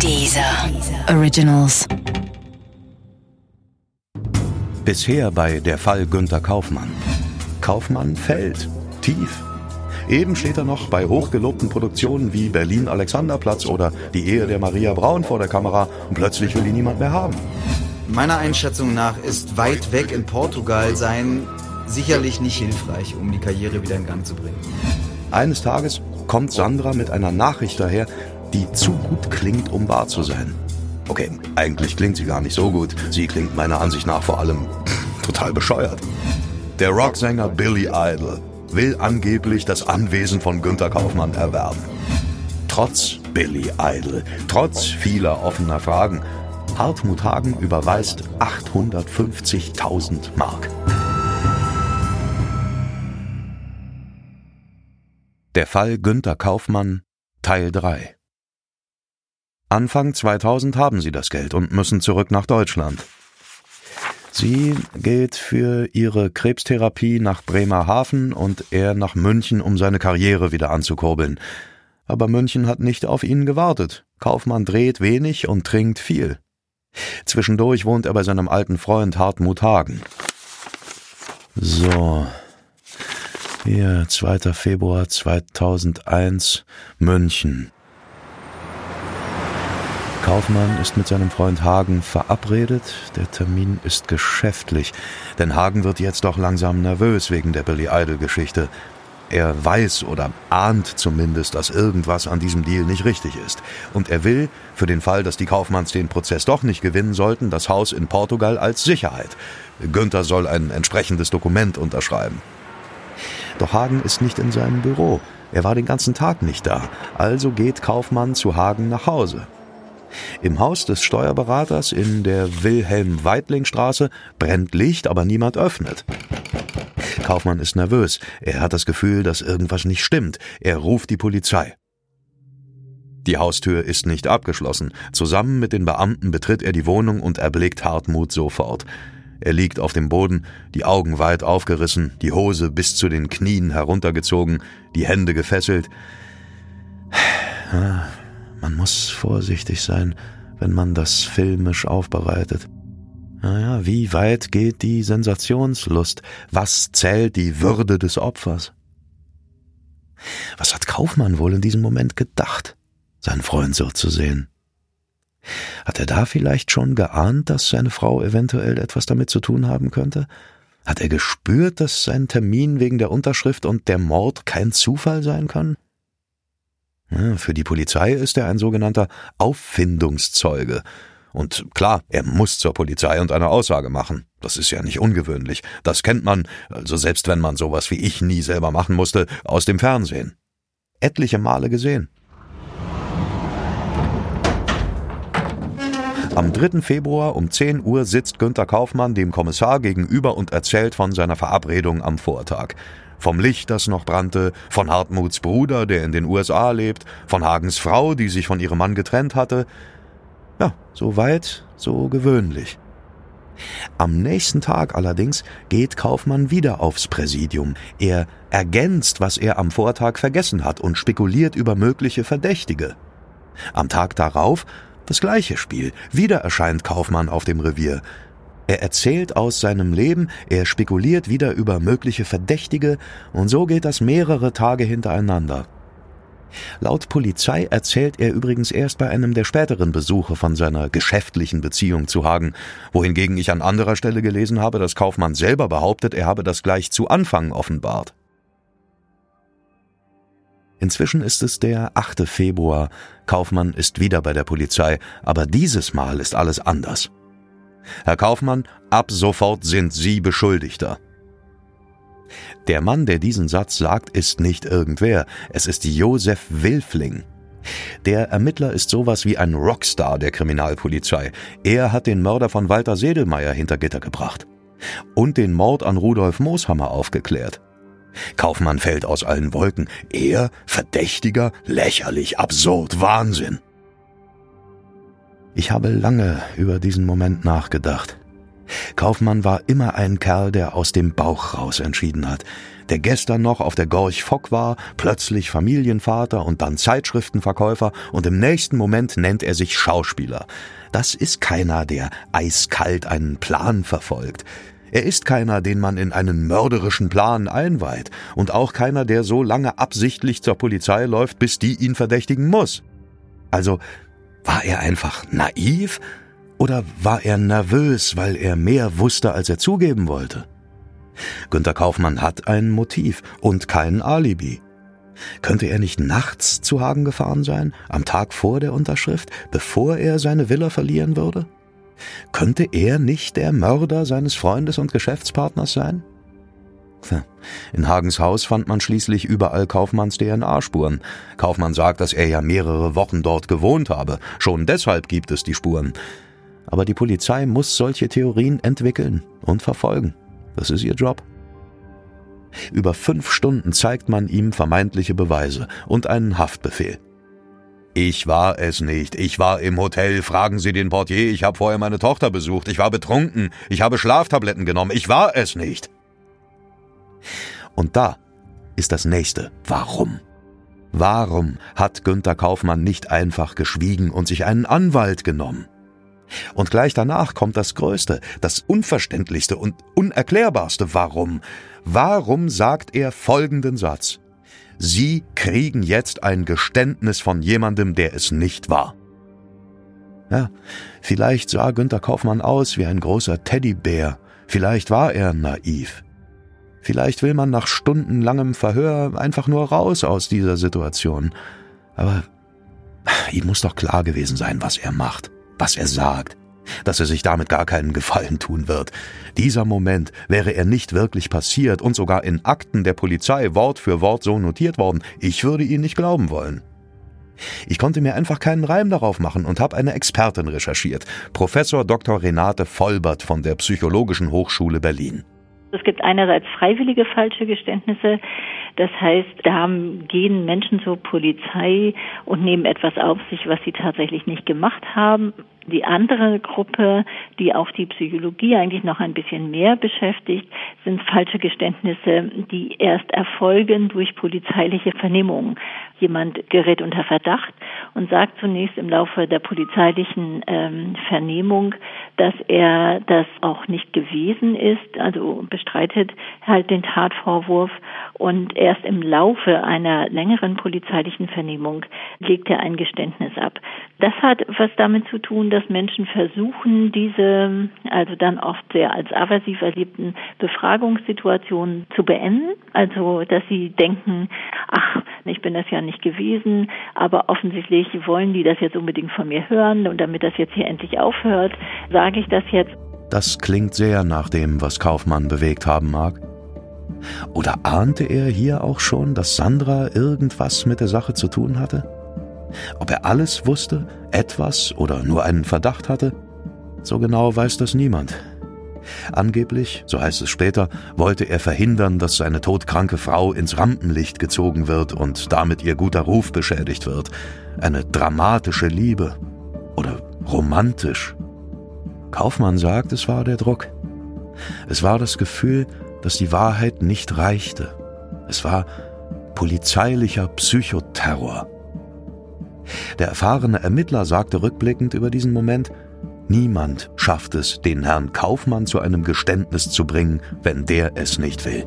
Dieser Originals. Bisher bei der Fall Günter Kaufmann. Kaufmann fällt tief. Eben steht er noch bei hochgelobten Produktionen wie Berlin Alexanderplatz oder Die Ehe der Maria Braun vor der Kamera und plötzlich will ihn niemand mehr haben. Meiner Einschätzung nach ist weit weg in Portugal sein sicherlich nicht hilfreich, um die Karriere wieder in Gang zu bringen. Eines Tages kommt Sandra mit einer Nachricht daher, die zu gut klingt, um wahr zu sein. Okay, eigentlich klingt sie gar nicht so gut. Sie klingt meiner Ansicht nach vor allem total bescheuert. Der Rocksänger Billy Idol will angeblich das Anwesen von Günter Kaufmann erwerben. Trotz Billy Idol, trotz vieler offener Fragen, Hartmut Hagen überweist 850.000 Mark. Der Fall Günter Kaufmann Teil 3 Anfang 2000 haben sie das Geld und müssen zurück nach Deutschland. Sie geht für ihre Krebstherapie nach Bremerhaven und er nach München, um seine Karriere wieder anzukurbeln. Aber München hat nicht auf ihn gewartet. Kaufmann dreht wenig und trinkt viel. Zwischendurch wohnt er bei seinem alten Freund Hartmut Hagen. So. Hier, 2. Februar 2001, München. Kaufmann ist mit seinem Freund Hagen verabredet. Der Termin ist geschäftlich, denn Hagen wird jetzt doch langsam nervös wegen der Billy Idol-Geschichte. Er weiß oder ahnt zumindest, dass irgendwas an diesem Deal nicht richtig ist. Und er will, für den Fall, dass die Kaufmanns den Prozess doch nicht gewinnen sollten, das Haus in Portugal als Sicherheit. Günther soll ein entsprechendes Dokument unterschreiben. Doch Hagen ist nicht in seinem Büro. Er war den ganzen Tag nicht da. Also geht Kaufmann zu Hagen nach Hause. Im Haus des Steuerberaters in der Wilhelm-Weidling-Straße brennt Licht, aber niemand öffnet. Kaufmann ist nervös. Er hat das Gefühl, dass irgendwas nicht stimmt. Er ruft die Polizei. Die Haustür ist nicht abgeschlossen. Zusammen mit den Beamten betritt er die Wohnung und erblickt Hartmut sofort. Er liegt auf dem Boden, die Augen weit aufgerissen, die Hose bis zu den Knien heruntergezogen, die Hände gefesselt. Man muss vorsichtig sein, wenn man das filmisch aufbereitet. Naja, wie weit geht die Sensationslust? Was zählt die Würde des Opfers? Was hat Kaufmann wohl in diesem Moment gedacht, seinen Freund so zu sehen? Hat er da vielleicht schon geahnt, dass seine Frau eventuell etwas damit zu tun haben könnte? Hat er gespürt, dass sein Termin wegen der Unterschrift und der Mord kein Zufall sein kann? Für die Polizei ist er ein sogenannter Auffindungszeuge. Und klar, er muss zur Polizei und eine Aussage machen. Das ist ja nicht ungewöhnlich. Das kennt man, also selbst wenn man sowas wie ich nie selber machen musste, aus dem Fernsehen. Etliche Male gesehen. Am 3. Februar um 10 Uhr sitzt Günter Kaufmann dem Kommissar gegenüber und erzählt von seiner Verabredung am Vortag. Vom Licht, das noch brannte, von Hartmuts Bruder, der in den USA lebt, von Hagens Frau, die sich von ihrem Mann getrennt hatte. Ja, so weit, so gewöhnlich. Am nächsten Tag allerdings geht Kaufmann wieder aufs Präsidium. Er ergänzt, was er am Vortag vergessen hat und spekuliert über mögliche Verdächtige. Am Tag darauf das gleiche Spiel. Wieder erscheint Kaufmann auf dem Revier. Er erzählt aus seinem Leben, er spekuliert wieder über mögliche Verdächtige, und so geht das mehrere Tage hintereinander. Laut Polizei erzählt er übrigens erst bei einem der späteren Besuche von seiner geschäftlichen Beziehung zu Hagen, wohingegen ich an anderer Stelle gelesen habe, dass Kaufmann selber behauptet, er habe das gleich zu Anfang offenbart. Inzwischen ist es der 8. Februar. Kaufmann ist wieder bei der Polizei, aber dieses Mal ist alles anders. Herr Kaufmann, ab sofort sind Sie Beschuldigter. Der Mann, der diesen Satz sagt, ist nicht irgendwer, es ist Josef Wilfling. Der Ermittler ist sowas wie ein Rockstar der Kriminalpolizei. Er hat den Mörder von Walter Sedelmeier hinter Gitter gebracht und den Mord an Rudolf Mooshammer aufgeklärt. Kaufmann fällt aus allen Wolken. Er, Verdächtiger, lächerlich, absurd, Wahnsinn. Ich habe lange über diesen Moment nachgedacht. Kaufmann war immer ein Kerl, der aus dem Bauch raus entschieden hat. der gestern noch auf der Gorch Fock war, plötzlich Familienvater und dann Zeitschriftenverkäufer und im nächsten Moment nennt er sich Schauspieler. Das ist keiner, der eiskalt einen Plan verfolgt. Er ist keiner, den man in einen mörderischen Plan einweiht und auch keiner, der so lange absichtlich zur Polizei läuft, bis die ihn verdächtigen muss. Also war er einfach naiv oder war er nervös, weil er mehr wusste, als er zugeben wollte? Günter Kaufmann hat ein Motiv und kein Alibi. Könnte er nicht nachts zu Hagen gefahren sein, am Tag vor der Unterschrift, bevor er seine Villa verlieren würde? Könnte er nicht der Mörder seines Freundes und Geschäftspartners sein? In Hagens Haus fand man schließlich überall Kaufmanns DNA-Spuren. Kaufmann sagt, dass er ja mehrere Wochen dort gewohnt habe. Schon deshalb gibt es die Spuren. Aber die Polizei muss solche Theorien entwickeln und verfolgen. Das ist ihr Job. Über fünf Stunden zeigt man ihm vermeintliche Beweise und einen Haftbefehl. Ich war es nicht. Ich war im Hotel. Fragen Sie den Portier. Ich habe vorher meine Tochter besucht. Ich war betrunken. Ich habe Schlaftabletten genommen. Ich war es nicht. Und da ist das nächste Warum. Warum hat Günther Kaufmann nicht einfach geschwiegen und sich einen Anwalt genommen? Und gleich danach kommt das Größte, das Unverständlichste und Unerklärbarste Warum. Warum sagt er folgenden Satz? Sie kriegen jetzt ein Geständnis von jemandem, der es nicht war. Ja, vielleicht sah Günther Kaufmann aus wie ein großer Teddybär, vielleicht war er naiv. Vielleicht will man nach stundenlangem Verhör einfach nur raus aus dieser Situation. Aber ihm muss doch klar gewesen sein, was er macht was er sagt, dass er sich damit gar keinen Gefallen tun wird. Dieser Moment wäre er nicht wirklich passiert und sogar in Akten der Polizei Wort für Wort so notiert worden, ich würde ihn nicht glauben wollen. Ich konnte mir einfach keinen Reim darauf machen und habe eine Expertin recherchiert, Professor Dr. Renate Vollbert von der Psychologischen Hochschule Berlin. Es gibt einerseits freiwillige falsche Geständnisse, das heißt, da gehen Menschen zur Polizei und nehmen etwas auf sich, was sie tatsächlich nicht gemacht haben. Die andere Gruppe, die auch die Psychologie eigentlich noch ein bisschen mehr beschäftigt, sind falsche Geständnisse, die erst erfolgen durch polizeiliche Vernehmungen. Jemand gerät unter Verdacht und sagt zunächst im Laufe der polizeilichen ähm, Vernehmung, dass er das auch nicht gewesen ist, also bestreitet halt den Tatvorwurf und erst im Laufe einer längeren polizeilichen Vernehmung legt er ein Geständnis ab. Das hat was damit zu tun, dass Menschen versuchen, diese, also dann oft sehr als aversiv erlebten Befragungssituationen zu beenden. Also, dass sie denken, ach, ich bin das ja nicht gewesen, aber offensichtlich wollen die das jetzt unbedingt von mir hören und damit das jetzt hier endlich aufhört, sage ich das jetzt. Das klingt sehr nach dem, was Kaufmann bewegt haben mag. Oder ahnte er hier auch schon, dass Sandra irgendwas mit der Sache zu tun hatte? Ob er alles wusste, etwas oder nur einen Verdacht hatte? So genau weiß das niemand. Angeblich, so heißt es später, wollte er verhindern, dass seine todkranke Frau ins Rampenlicht gezogen wird und damit ihr guter Ruf beschädigt wird. Eine dramatische Liebe. Oder romantisch. Kaufmann sagt, es war der Druck. Es war das Gefühl, dass die Wahrheit nicht reichte. Es war polizeilicher Psychoterror. Der erfahrene Ermittler sagte rückblickend über diesen Moment, Niemand schafft es, den Herrn Kaufmann zu einem Geständnis zu bringen, wenn der es nicht will.